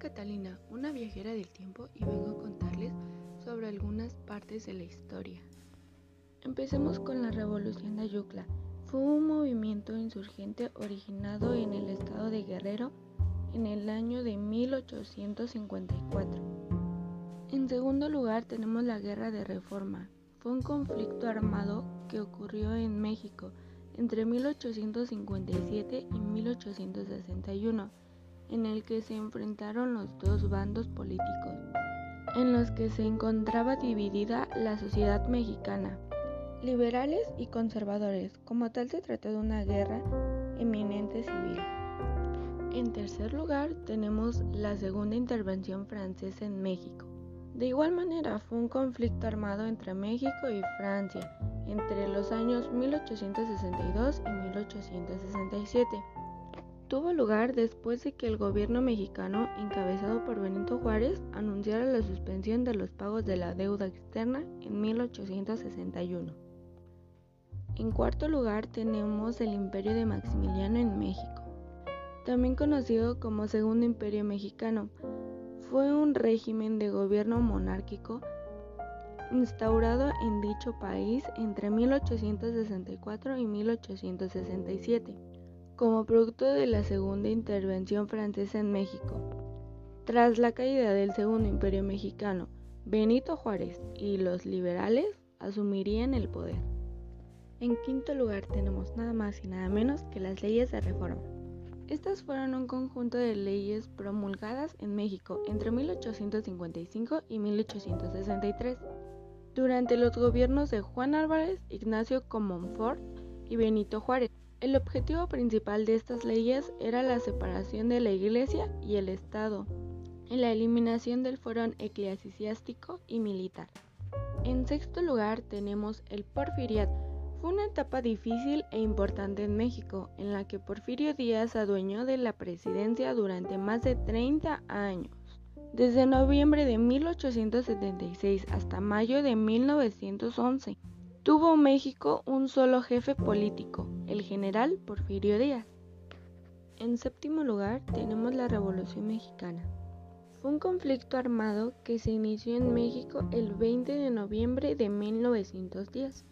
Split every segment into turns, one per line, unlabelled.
Catalina, una viajera del tiempo y vengo a contarles sobre algunas partes de la historia. Empecemos con la Revolución de Ayucla. Fue un movimiento insurgente originado en el estado de Guerrero en el año de 1854. En segundo lugar tenemos la Guerra de Reforma. Fue un conflicto armado que ocurrió en México entre 1857 y 1861 en el que se enfrentaron los dos bandos políticos, en los que se encontraba dividida la sociedad mexicana, liberales y conservadores. Como tal se trató de una guerra eminente civil. En tercer lugar tenemos la segunda intervención francesa en México. De igual manera fue un conflicto armado entre México y Francia entre los años 1862 y 1867 tuvo lugar después de que el gobierno mexicano, encabezado por Benito Juárez, anunciara la suspensión de los pagos de la deuda externa en 1861. En cuarto lugar tenemos el Imperio de Maximiliano en México, también conocido como Segundo Imperio Mexicano. Fue un régimen de gobierno monárquico instaurado en dicho país entre 1864 y 1867 como producto de la segunda intervención francesa en México. Tras la caída del Segundo Imperio Mexicano, Benito Juárez y los liberales asumirían el poder. En quinto lugar tenemos nada más y nada menos que las leyes de reforma. Estas fueron un conjunto de leyes promulgadas en México entre 1855 y 1863, durante los gobiernos de Juan Álvarez, Ignacio Comonfort y Benito Juárez. El objetivo principal de estas leyes era la separación de la Iglesia y el Estado y la eliminación del fuero eclesiástico y militar. En sexto lugar tenemos el Porfiriat. Fue una etapa difícil e importante en México, en la que Porfirio Díaz adueñó de la presidencia durante más de 30 años. Desde noviembre de 1876 hasta mayo de 1911, Tuvo México un solo jefe político, el general Porfirio Díaz. En séptimo lugar tenemos la Revolución Mexicana. Fue un conflicto armado que se inició en México el 20 de noviembre de 1910.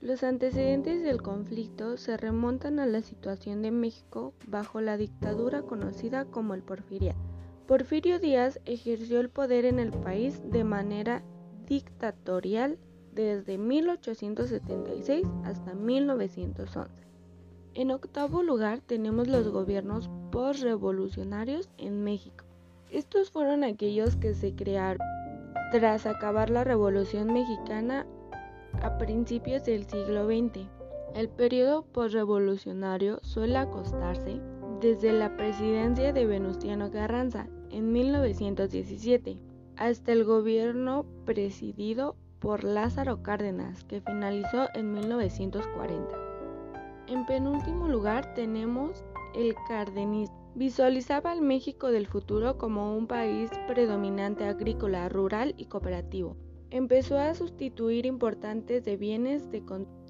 Los antecedentes del conflicto se remontan a la situación de México bajo la dictadura conocida como el Porfiriato. Porfirio Díaz ejerció el poder en el país de manera dictatorial desde 1876 hasta 1911. En octavo lugar tenemos los gobiernos postrevolucionarios en México. Estos fueron aquellos que se crearon tras acabar la Revolución Mexicana a principios del siglo XX. El periodo postrevolucionario suele acostarse desde la presidencia de Venustiano Carranza en 1917 hasta el gobierno presidido por Lázaro Cárdenas, que finalizó en 1940. En penúltimo lugar tenemos el cardenismo. Visualizaba al México del futuro como un país predominante agrícola, rural y cooperativo. Empezó a sustituir importantes de bienes de,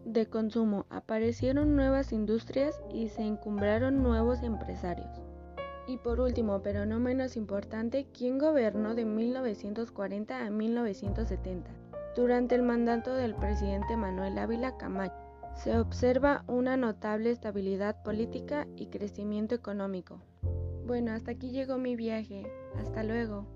de consumo, aparecieron nuevas industrias y se encumbraron nuevos empresarios. Y por último, pero no menos importante, ¿quién gobernó de 1940 a 1970? Durante el mandato del presidente Manuel Ávila Camacho se observa una notable estabilidad política y crecimiento económico. Bueno, hasta aquí llegó mi viaje. Hasta luego.